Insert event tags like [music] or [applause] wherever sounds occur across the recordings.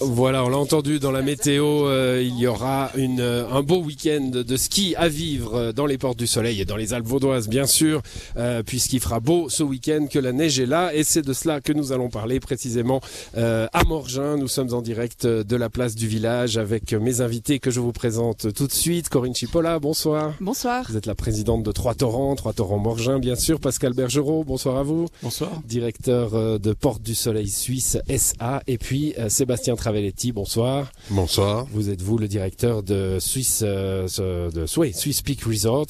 Voilà, on l'a entendu dans la météo, euh, il y aura une, euh, un beau week-end de ski à vivre euh, dans les portes du soleil et dans les Alpes vaudoises, bien sûr, puisqu'il fera beau ce week-end, que la neige est là. Et c'est de cela que nous allons parler précisément à Morgin. Nous sommes en direct de la place du village avec mes invités que je vous présente tout de suite. Corinne Chipola, bonsoir. Bonsoir. Vous êtes la présidente de Trois Torrents, Trois Torrents Morgin, bien sûr. Pascal Bergerot, bonsoir à vous. Bonsoir. Directeur de Porte du Soleil Suisse SA. Et puis Sébastien Travelletti, bonsoir. Bonsoir. Vous êtes vous le directeur de Swiss, euh, de Swiss Peak Resort,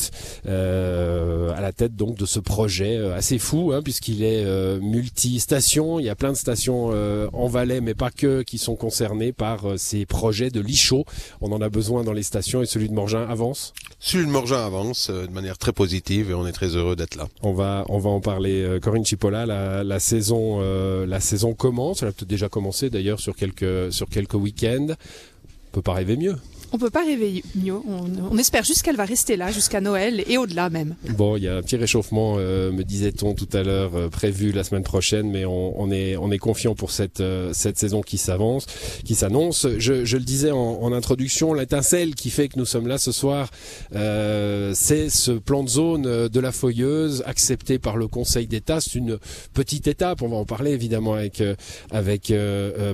euh, à la tête donc de ce projet euh, assez fou, hein, puisqu'il est euh, multi-station. Il y a plein de stations en Valais, mais pas que, qui sont concernées par ces projets de lit chaud. On en a besoin dans les stations et celui de Morgin avance? Celui de Morgin avance de manière très positive et on est très heureux d'être là. On va, on va en parler. Corinne Chipola, la, la saison, la saison commence. Elle a peut-être déjà commencé d'ailleurs sur quelques, sur quelques week-ends. On peut pas rêver mieux. On peut pas rêver mieux. On, espère juste qu'elle va rester là jusqu'à Noël et au-delà même. Bon, il y a un petit réchauffement, euh, me disait-on tout à l'heure, euh, prévu la semaine prochaine, mais on, est on confiant pour cette euh, cette saison qui s'avance, qui s'annonce. Je, le disais en, introduction, l'étincelle qui fait que nous sommes là ce soir, c'est ce plan de zone de la Foyeuse accepté par le Conseil d'État. C'est une petite étape. On va en parler évidemment avec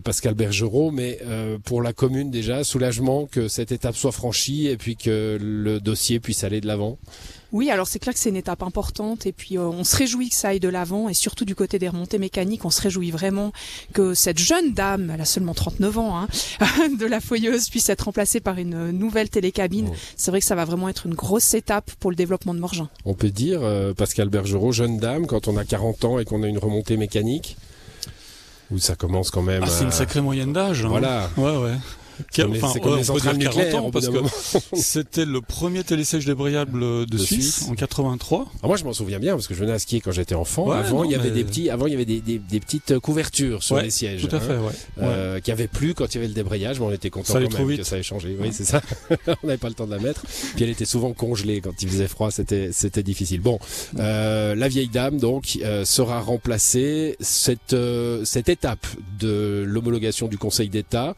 Pascal Bergerot, mais pour la commune déjà, soulagement que cette étape soit franchie et puis que le dossier puisse aller de l'avant oui, alors c'est clair que c'est une étape importante et puis euh, on se réjouit que ça aille de l'avant et surtout du côté des remontées mécaniques, on se réjouit vraiment que cette jeune dame, elle a seulement 39 ans, hein, [laughs] de la foyeuse puisse être remplacée par une nouvelle télécabine. C'est vrai que ça va vraiment être une grosse étape pour le développement de Morgin. On peut dire, euh, Pascal Bergerot, jeune dame, quand on a 40 ans et qu'on a une remontée mécanique où ça commence quand même. Ah, c'est une sacrée moyenne d'âge. Hein. Voilà. Ouais, ouais enfin, comme on peut dire 40 ans parce que [laughs] c'était le premier télésèche débrayable de, Suisse, en 83. Ah, moi je m'en souviens bien parce que je venais à skier quand j'étais enfant. avant il y avait des petits, avant il y avait des, des, des petites couvertures sur les sièges. Tout à fait, hein, ouais. Euh, qui avait plus quand il y avait le débrayage, mais on était content quand même que ça ait changé. Oui, c'est ça. [laughs] on n'avait pas le temps de la mettre. Puis elle était souvent congelée quand il faisait froid, c'était c'était difficile. Bon, euh, la vieille dame donc euh, sera remplacée cette euh, cette étape de l'homologation du Conseil d'État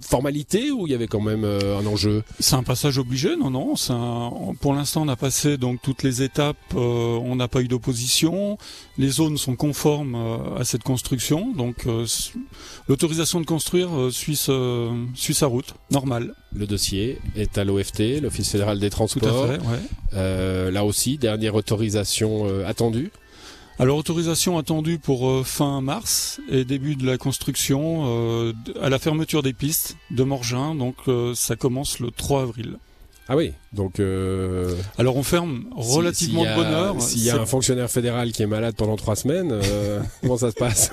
formalité ou il y avait quand même euh, un enjeu? C'est un passage obligé, non, non. Un... Pour l'instant, on a passé donc toutes les étapes. Euh, on n'a pas eu d'opposition. Les zones sont conformes euh, à cette construction, donc l'autorisation de construire suit, suit sa route, normal. Le dossier est à l'OFT, l'Office fédéral des transports. Tout à fait, ouais. là aussi, dernière autorisation attendue. Alors autorisation attendue pour euh, fin mars et début de la construction euh, à la fermeture des pistes de Morgin, donc euh, ça commence le 3 avril. Ah oui, donc. Euh... Alors on ferme relativement de bonne heure. S'il y a un fonctionnaire fédéral qui est malade pendant trois semaines, euh, [laughs] comment ça se passe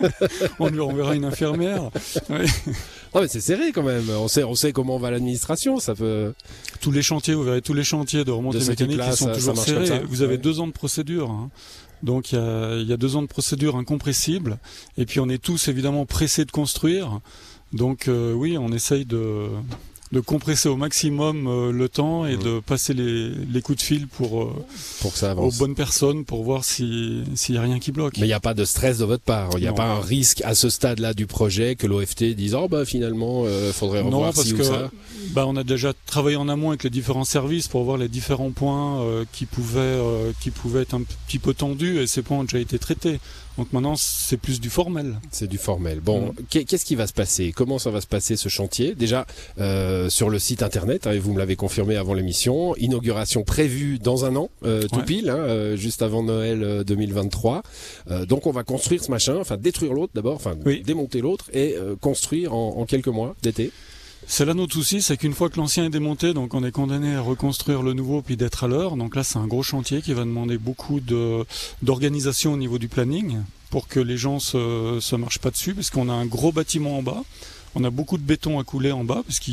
[laughs] On lui enverra une infirmière. Non mais c'est serré quand même. On sait, on sait comment va l'administration. Ça peut. Tous les chantiers, vous verrez tous les chantiers de remontée mécanique qui sont toujours serrés. Vous avez deux ans de procédure. Hein. Donc il y a, y a, deux ans de procédure incompressible. Et puis on est tous évidemment pressés de construire. Donc euh, oui, on essaye de, de compresser au maximum euh, le temps et de passer les, les, coups de fil pour, euh, pour que ça avance. aux bonnes personnes pour voir s'il n'y a rien qui bloque. Mais il n'y a pas de stress de votre part. Il n'y a pas un risque à ce stade-là du projet que l'OFT dise oh bah finalement euh, faudrait revoir non, parce que, Bah on a déjà travaillé en amont avec les différents services pour voir les différents points euh, qui pouvaient qui pouvaient être un petit peu tendus et ces points ont déjà été traités. Donc maintenant, c'est plus du formel. C'est du formel. Bon, mm. qu'est-ce qui va se passer? Comment ça va se passer ce chantier? Déjà euh, sur le site internet, hein, vous me l'avez confirmé avant l'émission, inauguration prévue dans un an, euh, tout pile, hein, euh, juste avant Noël 2023. donc on va construire ce machin, enfin détruire l'autre d'abord, enfin démonter l'autre et construire en, en quelques mois d'été. C'est là notre souci, c'est qu'une fois que l'ancien est démonté, donc on est condamné à reconstruire le nouveau puis d'être à l'heure. Donc là, c'est un gros chantier qui va demander beaucoup d'organisation au niveau du planning pour que les gens se se marchent pas dessus, parce qu'on a un gros bâtiment en bas. On a beaucoup de béton à couler en bas, parce que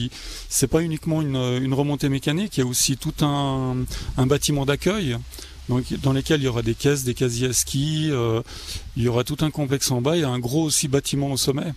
c'est pas uniquement une, remontée mécanique, il y a aussi tout un, bâtiment d'accueil. Dans lesquels il y aura des caisses, des casiers à ski, euh, il y aura tout un complexe en bas, il y a un gros aussi bâtiment au sommet.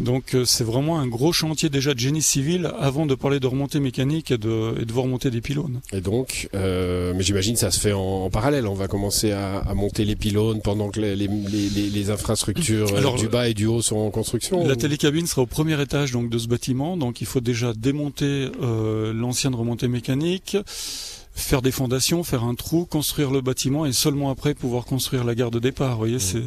Donc euh, c'est vraiment un gros chantier déjà de génie civil avant de parler de remontée mécanique et de, et de voir monter des pylônes. Et donc, euh, mais j'imagine ça se fait en, en, parallèle. On va commencer à, à, monter les pylônes pendant que les, les, les, les infrastructures Alors, du bas et du haut sont en construction. La ou... télécabine sera au premier étage donc de ce bâtiment, donc il faut déjà démonter euh, l'ancienne remontée mécanique faire des fondations, faire un trou, construire le bâtiment et seulement après pouvoir construire la gare de départ. Vous voyez, mmh. c'est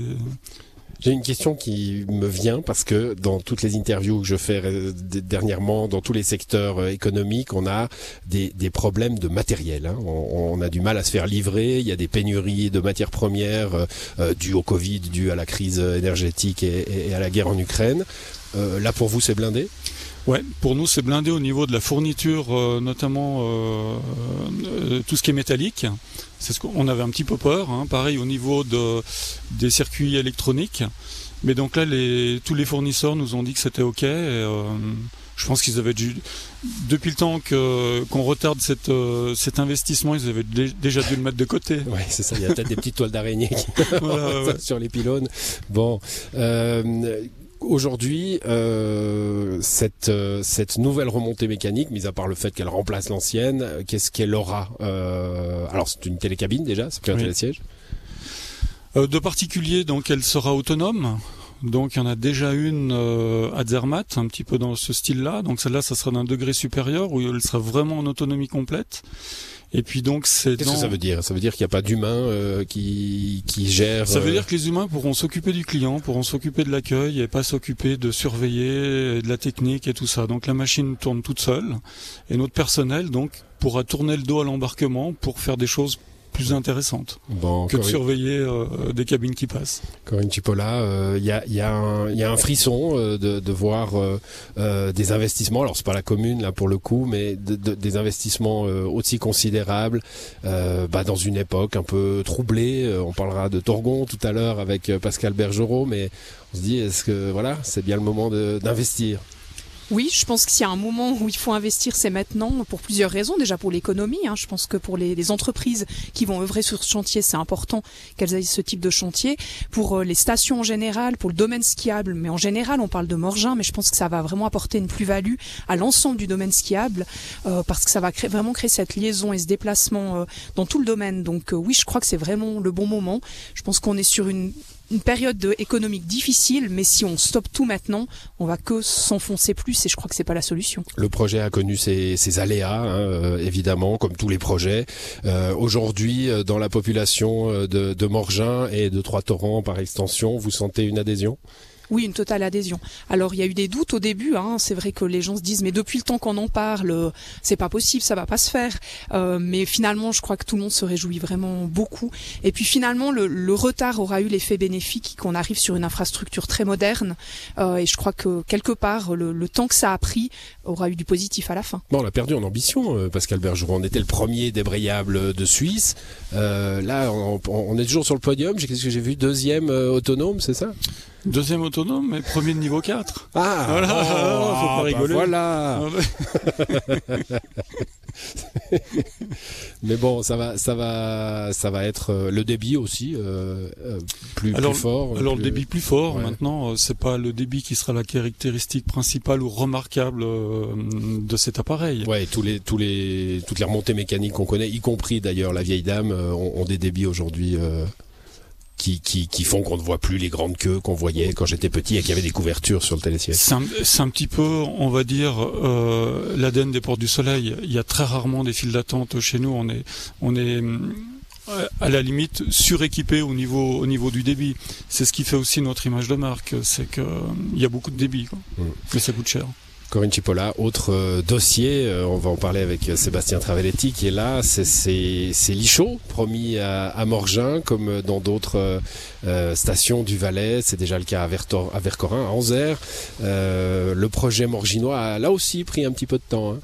j'ai une question qui me vient parce que dans toutes les interviews que je fais dernièrement, dans tous les secteurs économiques, on a des, des problèmes de matériel. Hein. On, a du mal à se faire livrer. Il y a des pénuries de matières premières euh, dues au Covid, dues à la crise énergétique et, et à la guerre en Ukraine. Euh, là, pour vous, c'est blindé? Ouais, pour nous c'est blindé au niveau de la fourniture, euh, notamment euh, euh, tout ce qui est métallique. C'est ce qu'on avait un petit peu peur. Hein, pareil au niveau de des circuits électroniques. Mais donc là, les, tous les fournisseurs nous ont dit que c'était ok. Et, euh, je pense qu'ils avaient dû, depuis le temps que qu'on retarde cette, euh, cet investissement, ils avaient déjà dû le mettre de côté. [laughs] Oui, c'est ça. Il y a peut-être des petites toiles d'araignée voilà, [laughs] ouais. [laughs] sur les pylônes. Bon. Euh, aujourd'hui, euh, cette, euh, cette nouvelle remontée mécanique, mis à part le fait qu'elle remplace l'ancienne, qu'est-ce qu'elle aura euh, Alors, c'est une télécabine déjà, c'est plus un oui. télésiège euh, De particulier, donc elle sera autonome. Donc il y en a déjà une euh, à Zermatt, un petit peu dans ce style-là. Donc celle-là, ça sera d'un degré supérieur où elle sera vraiment en autonomie complète. Et puis donc c'est. Qu'est-ce dans... que ça veut dire? Ça veut dire qu'il n'y a pas d'humains euh, qui qui gèrent. Ça veut dire que les humains pourront s'occuper du client, pourront s'occuper de l'accueil et pas s'occuper de surveiller de la technique et tout ça. Donc la machine tourne toute seule et notre personnel donc pourra tourner le dos à l'embarquement pour faire des choses plus intéressante bon, que de surveiller euh, des cabines qui passent. Corinne Chipola, il euh, y, a, y, a y, a, un frisson euh, de, de, voir des investissements, alors c'est pas la commune là pour le coup, mais de, de, des investissements aussi considérables bah, dans une époque un peu troublée. on parlera de Torgon tout à l'heure avec Pascal Bergerot, mais on se dit est-ce que voilà c'est bien le moment d'investir? Oui, je pense que s'il y a un moment où il faut investir, c'est maintenant, pour plusieurs raisons. Déjà pour l'économie, hein. je pense que pour les, les, entreprises qui vont œuvrer sur ce chantier, c'est important qu'elles aient ce type de chantier. Pour euh, les stations en général, pour le domaine skiable, mais en général, on parle de Morgin, mais je pense que ça va vraiment apporter une plus-value à l'ensemble du domaine skiable, euh, parce que ça va vraiment créer cette liaison et ce déplacement euh, dans tout le domaine. Donc euh, oui, je crois que c'est vraiment le bon moment. Je pense qu'on est sur une une période de, économique difficile, mais si on stoppe tout maintenant, on va que s'enfoncer plus et je crois que c'est pas la solution. Le projet a connu ses, ses aléas, hein, euh, évidemment, comme tous les projets. Euh, Aujourd'hui, dans la population de, de Morgin et de Trois-Torrents par extension, vous sentez une adhésion? Oui, une totale adhésion. Alors il y a eu des doutes au début. Hein. C'est vrai que les gens se disent mais depuis le temps qu'on en parle, c'est pas possible, ça va pas se faire. Euh, mais finalement, je crois que tout le monde se réjouit vraiment beaucoup. Et puis finalement, le, retard aura eu l'effet bénéfique qu'on arrive sur une infrastructure très moderne. Euh, et je crois que quelque part, le, temps que ça a pris aura eu du positif à la fin. Bon, on a perdu en ambition, euh, Pascal Bergeron. On était le premier débrayable de Suisse. Là, on, on, est toujours sur le podium. Qu'est-ce que j'ai vu? Deuxième autonome, c'est ça? Deuxième autonome, mais premier de niveau 4. Ah voilà, oh, alors, faut pas rigoler. Bah voilà. [laughs] mais bon, ça va, ça va, ça va être euh, le débit aussi euh, plus, alors, plus fort. Alors plus... le débit plus fort. Ouais. Maintenant, c'est pas le débit qui sera la caractéristique principale ou remarquable de cet appareil. Ouais, tous les, tous les, toutes les remontées mécaniques qu'on connaît, y compris d'ailleurs la vieille dame, ont, ont des débits aujourd'hui. Euh qui, qui, qui, font qu'on ne voit plus les grandes queues qu'on voyait quand j'étais petit et qu'il y avait des couvertures sur le télésiège. C'est un, un, petit peu, on va dire, euh, l'ADN des portes du soleil. Il y a très rarement des files d'attente chez nous. On est, on est à la limite suréquipé au niveau, au niveau du débit. C'est ce qui fait aussi notre image de marque, c'est qu'il y a beaucoup de débit, quoi. Mmh. mais ça coûte cher. Corinne Chipola, autre euh, dossier, euh, on va en parler avec euh, Sébastien Travelletti qui est là, c'est Lichot, promis à, à, Morgin, comme dans d'autres stations du Valais, c'est déjà le cas à Vercorin, à Anzère. le projet morginois a là aussi pris un petit peu de temps. Hein.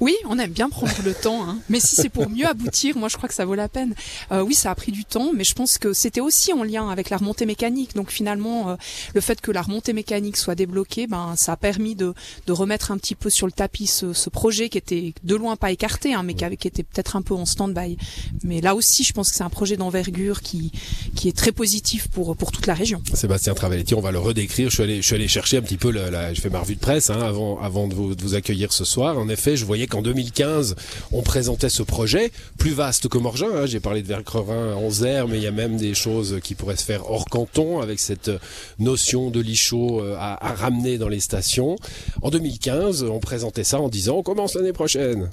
Oui, on aime bien prendre le temps, hein. mais si c'est pour mieux aboutir, moi je crois que ça vaut la peine. Euh, oui, ça a pris du temps, mais je pense que c'était aussi en lien avec la remontée mécanique. Donc finalement, euh, le fait que la remontée mécanique soit débloquée, ben ça a permis de, de remettre un petit peu sur le tapis ce, ce projet qui était de loin pas écarté, hein, mais qui, avait, qui était peut-être un peu en stand-by. Mais là aussi, je pense que c'est un projet d'envergure qui qui est très positif pour pour toute la région. Sébastien Travelletti, on va le redécrire. Je suis allé je suis allé chercher un petit peu la, la je fais ma revue de presse hein, avant avant de vous, de vous accueillir ce soir. En effet, je voyais qu'en 2015, on présentait ce projet plus vaste que Morgin. Hein. J'ai parlé de Vercrevin en Zer, mais il y a même des choses qui pourraient se faire hors canton avec cette notion de lichot euh, à, à ramener dans les stations. En 2015, on présentait ça en disant on commence l'année prochaine.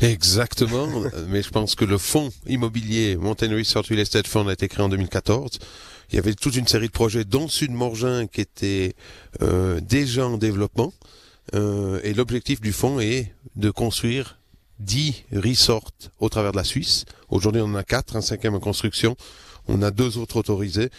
Exactement, [laughs] mais je pense que le fonds immobilier Mountain Resort Real Estate Fund a été créé en 2014. Il y avait toute une série de projets, dont Sud Morgin, qui était euh, déjà en développement. Euh, et l'objectif du fonds est de construire 10 resorts au travers de la Suisse. Aujourd'hui, on en a 4, un cinquième en construction. On a deux autres autorisés.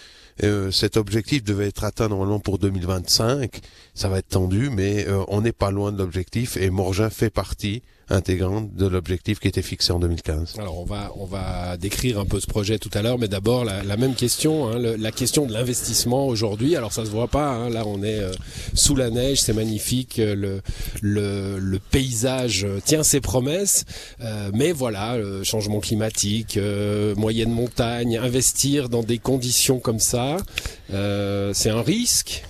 Euh, cet objectif devait être atteint normalement pour 2025. Ça va être tendu, mais euh, on n'est pas loin de l'objectif et Morgin fait partie intégrante de l'objectif qui était fixé en 2015. Alors on va on va décrire un peu ce projet tout à l'heure, mais d'abord la, la, même question, hein, le, la question de l'investissement aujourd'hui. Alors ça se voit pas, hein, là on est euh, sous la neige, c'est magnifique, le, le, le paysage tient ses promesses, euh, mais voilà, le changement climatique, euh, moyenne montagne, investir dans des conditions comme ça, c'est un risque.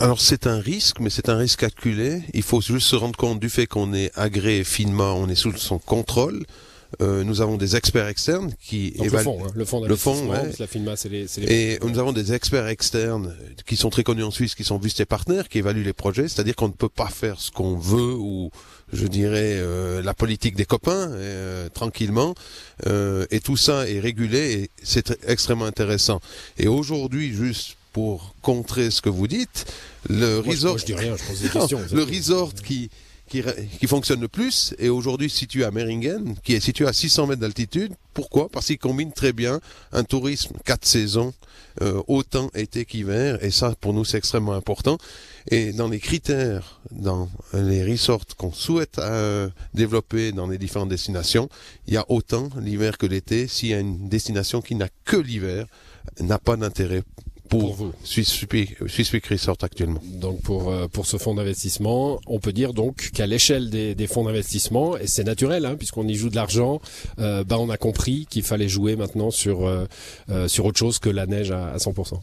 Alors c'est un risque, mais c'est un risque calculé. Il faut juste se rendre compte du fait qu'on est agréé finement, on est sous son contrôle. Euh, nous avons des experts externes qui Donc évaluent le fond, hein, le fond, le fond, ouais. la FINMA, c'est les, les, Et nous avons des experts externes qui sont très connus en Suisse, qui sont Vust et partenaires, qui évaluent les projets. C'est-à-dire qu'on ne peut pas faire ce qu'on veut ou, je dirais, euh, la politique des copains euh, tranquillement. Euh, et tout ça est régulé et c'est extrêmement intéressant. Et aujourd'hui, juste pour contrer ce que vous dites, le moi, resort, je, moi, je dis rien, je pose des [laughs] questions. le resort qui qui, qui, fonctionne le plus est aujourd'hui situé à Meringen, qui est situé à 600 mètres d'altitude. Pourquoi? Parce qu'il combine très bien un tourisme quatre saisons, euh, autant été qu'hiver, et ça pour nous c'est extrêmement important. Et dans les critères, dans les resorts qu'on souhaite euh, développer dans les différentes destinations, il y a autant l'hiver que l'été. S'il y a une destination qui n'a que l'hiver, n'a pas d'intérêt pour, pour. Swiss Resort actuellement. Donc pour euh, pour ce fonds d'investissement, on peut dire donc qu'à l'échelle des, des, fonds d'investissement, et c'est naturel hein, puisqu'on y joue de l'argent, euh, bah on a compris qu'il fallait jouer maintenant sur euh, sur autre chose que la neige à, à 100%.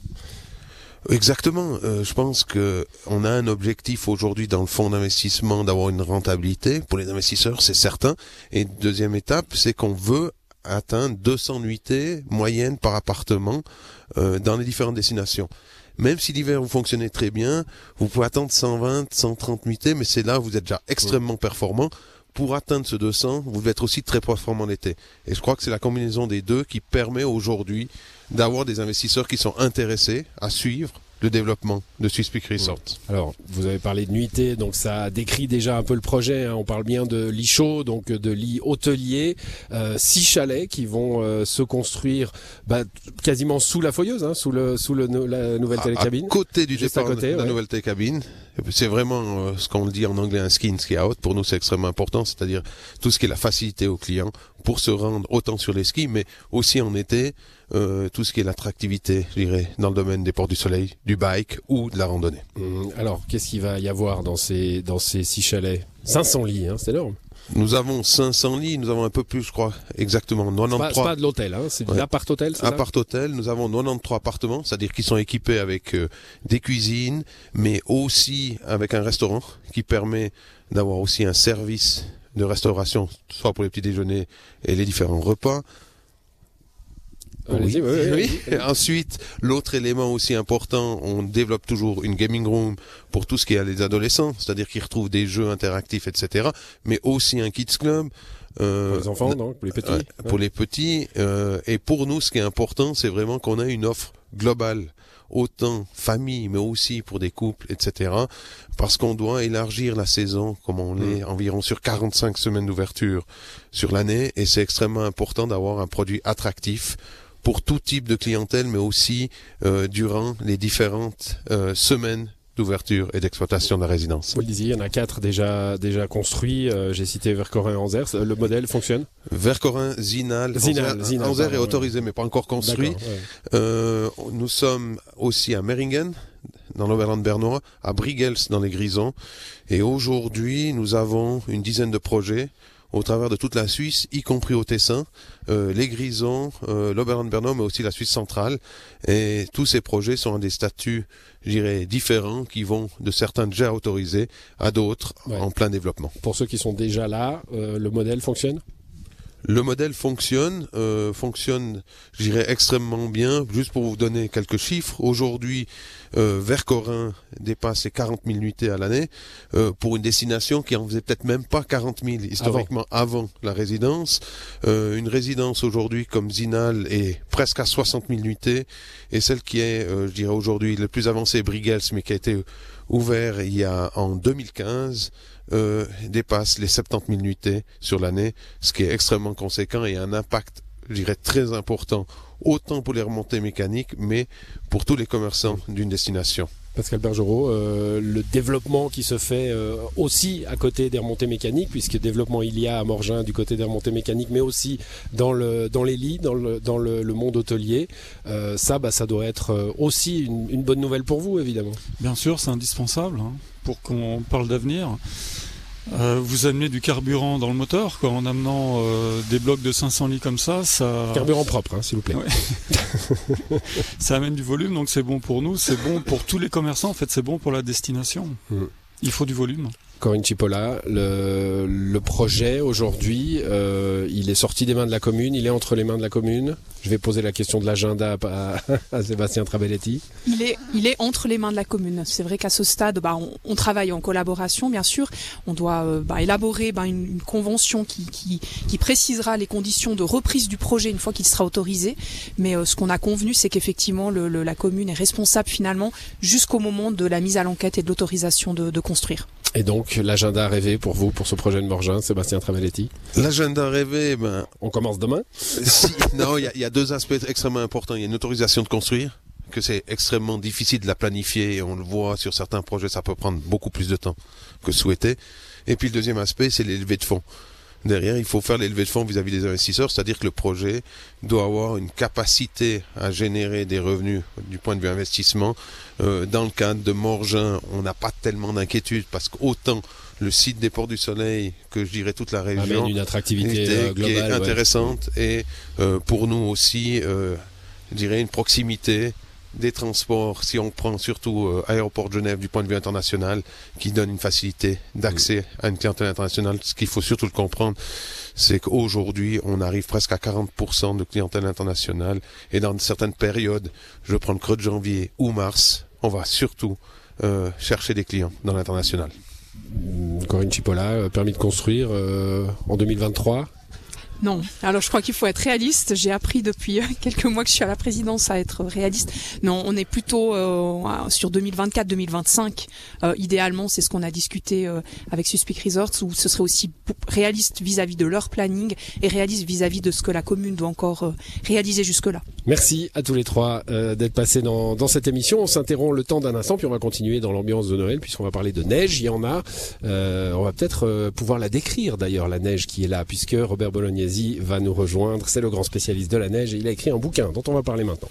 Exactement. Euh, je pense que on a un objectif aujourd'hui dans le fonds d'investissement d'avoir une rentabilité pour les investisseurs, c'est certain. Et deuxième étape, c'est qu'on veut atteindre 200 nuitées moyennes par appartement euh, dans les différentes destinations. Même si l'hiver vous fonctionnez très bien, vous pouvez attendre 120, 130 nuitées, mais c'est là où vous êtes déjà extrêmement performant. Pour atteindre ce 200, vous devez être aussi très performant l'été. Et je crois que c'est la combinaison des deux qui permet aujourd'hui d'avoir des investisseurs qui sont intéressés à suivre le développement de Swiss Peak Resort. Alors, vous avez parlé de nuitée, donc ça décrit déjà un peu le projet. Hein. On parle bien de lits chauds, donc de lits hôteliers, euh, six chalets qui vont euh, se construire bah, quasiment sous la foyeuse, hein, sous le sous le, la nouvelle télécabine. À côté du départ à côté, de la ouais. nouvelle télécabine. C'est vraiment euh, ce qu'on dit en anglais un skin ski out. Pour nous, c'est extrêmement important, c'est-à-dire tout ce qui est la facilité aux clients pour se rendre autant sur les skis, mais aussi en été, euh, tout ce qui est l'attractivité, je dirais, dans le domaine des ports du soleil, du bike ou de la randonnée. Mmh, alors, qu'est-ce qu'il va y avoir dans ces, dans ces six chalets? 500 lits, hein, c'est énorme. Nous avons 500 lits, nous avons un peu plus, je crois, exactement 93. C'est pas, pas, de l'hôtel, hein, c'est de ouais. l'appart-hôtel, c'est Appart-hôtel, nous avons 93 appartements, c'est-à-dire qu'ils sont équipés avec euh, des cuisines, mais aussi avec un restaurant qui permet d'avoir aussi un service de restauration, soit pour les petits déjeuners et les différents repas. Oui. Oui, oui, oui. [laughs] Ensuite, l'autre élément aussi important, on développe toujours une gaming room pour tout ce qui est les adolescents, c'est-à-dire qu'ils retrouvent des jeux interactifs, etc. Mais aussi un kids club. Euh, pour les enfants, donc, pour les petits. Euh, pour les petits. Euh, et pour nous, ce qui est important, c'est vraiment qu'on a une offre globale autant famille, mais aussi pour des couples, etc. Parce qu'on doit élargir la saison, comme on est mmh. environ sur 45 semaines d'ouverture sur l'année, et c'est extrêmement important d'avoir un produit attractif pour tout type de clientèle, mais aussi euh, durant les différentes euh, semaines d'ouverture et d'exploitation de la résidence. Vous le disiez, il y en a quatre déjà, déjà construits. Euh, J'ai cité Vercorin et Anzère. Le modèle fonctionne? Vercorin, Zinal, Zinal, Zinal, est autorisé mais pas encore construit. Ouais. Euh, nous sommes aussi à Meringen, dans l'Oberland bernois, à Brigels, dans les Grisons. Et aujourd'hui, nous avons une dizaine de projets au travers de toute la Suisse, y compris au Tessin, euh, les Grisons, euh, l'Oberland bernois, mais aussi la Suisse centrale. Et tous ces projets sont à des statuts, je dirais, différents, qui vont de certains déjà autorisés à d'autres Ouais. en plein développement. Pour ceux qui sont déjà là, euh, le modèle fonctionne? Le modèle fonctionne, euh, fonctionne, je dirais, extrêmement bien. Juste pour vous donner quelques chiffres, aujourd'hui, euh, Vercorin dépasse les 40 000 nuitées à l'année euh, pour une destination qui en faisait peut-être même pas 40 000 historiquement avant, la résidence. Euh, une résidence aujourd'hui comme Zinal est presque à 60 000 nuitées et celle qui est, euh, je dirais aujourd'hui, le plus avancée, Brigels, mais qui a été ouvert il y a en 2015 euh, dépasse les 70 000 nuitées sur l'année, ce qui est extrêmement conséquent et a un impact, je dirais, très important, autant pour les remontées mécaniques, mais pour tous les commerçants d'une destination. Pascal Bergerot, euh, le développement qui se fait euh, aussi à côté des remontées mécaniques, puisque développement il y a à Morgin du côté des remontées mécaniques, mais aussi dans le dans les lits, dans le dans le, le monde hôtelier. Euh, ça, bah, ça doit être aussi une, une bonne nouvelle pour vous, évidemment. Bien sûr, c'est indispensable hein, pour qu'on parle d'avenir. Euh, vous amenez du carburant dans le moteur, quoi, en amenant euh, des blocs de 500 lits comme ça, ça, Carburant propre, hein, s'il vous plaît. Ouais. [laughs] ça amène du volume, donc c'est bon pour nous, c'est bon pour tous les commerçants, en fait, c'est bon pour la destination. Mm. Il faut du volume. Corinne Chipola, le, le projet aujourd'hui, euh, il est sorti des mains de la commune, il est entre les mains de la commune. Je vais poser la question de l'agenda à, à Sébastien Trabelletti. Il est, il est entre les mains de la commune. C'est vrai qu'à ce stade, bah, on, on travaille en collaboration, bien sûr. On doit euh, bah, élaborer bah, une, une convention qui, qui, qui précisera les conditions de reprise du projet une fois qu'il sera autorisé. Mais euh, ce qu'on a convenu, c'est qu'effectivement, le, le- la commune est responsable finalement jusqu'au moment de la mise à l'enquête et de l'autorisation de, de construire. Et donc, l'agenda rêvé pour vous, pour ce projet de Morgin, Sébastien Trabelletti. L'agenda rêvé, ben, On commence demain si, non, il y a, il y a deux aspects extrêmement importants. Il y a une autorisation de construire, que c'est extrêmement difficile de la planifier, et on le voit sur certains projets, ça peut prendre beaucoup plus de temps que souhaité. Et puis le deuxième aspect, c'est l'élevé de fonds. Derrière, il faut faire l'élevé de fonds vis-à-vis des investisseurs, c'est-à-dire que le projet doit avoir une capacité à générer des revenus du point de vue investissement. Euh, dans le cadre de Morgin, on n'a pas tellement d'inquiétude parce qu'autant le site des Ports du Soleil que je dirais toute la région amène une attractivité était- euh, qui est globale. ouais. intéressante et euh, pour nous aussi, euh, je dirais une proximité des transports, si on prend surtout euh, aéroport de Genève du point de vue international, qui donne une facilité d'accès à une clientèle internationale. Ce qu'il faut surtout le comprendre, c'est qu'aujourd'hui, on arrive presque à 40% de clientèle internationale et dans certaines périodes, je prends le creux de janvier ou mars, on va surtout euh, chercher des clients dans l'international. Corinne Chipola, euh, permis de construire euh, en 2023. Non. Alors je crois qu'il faut être réaliste. J'ai appris depuis euh, [laughs] quelques mois que je suis à la présidence à être réaliste. Non, on est plutôt euh, sur 2024-2025. Euh, idéalement, c'est ce qu'on a discuté euh, avec Suspic Resorts, où ce serait aussi réaliste vis-à-vis de leur planning et réaliste vis-à-vis de ce que la commune doit encore euh, réaliser jusque-là. Merci à tous les trois euh, d'être passés dans, cette émission. On s'interrompt le temps d'un instant, puis on va continuer dans l'ambiance de Noël, puisqu'on va parler de neige. Il y en a. Euh, on va peut-être euh, pouvoir la décrire d'ailleurs, la neige qui est là, puisque Robert Bolognesi va nous rejoindre. C'est le grand spécialiste de la neige et il a écrit un bouquin dont on va parler maintenant.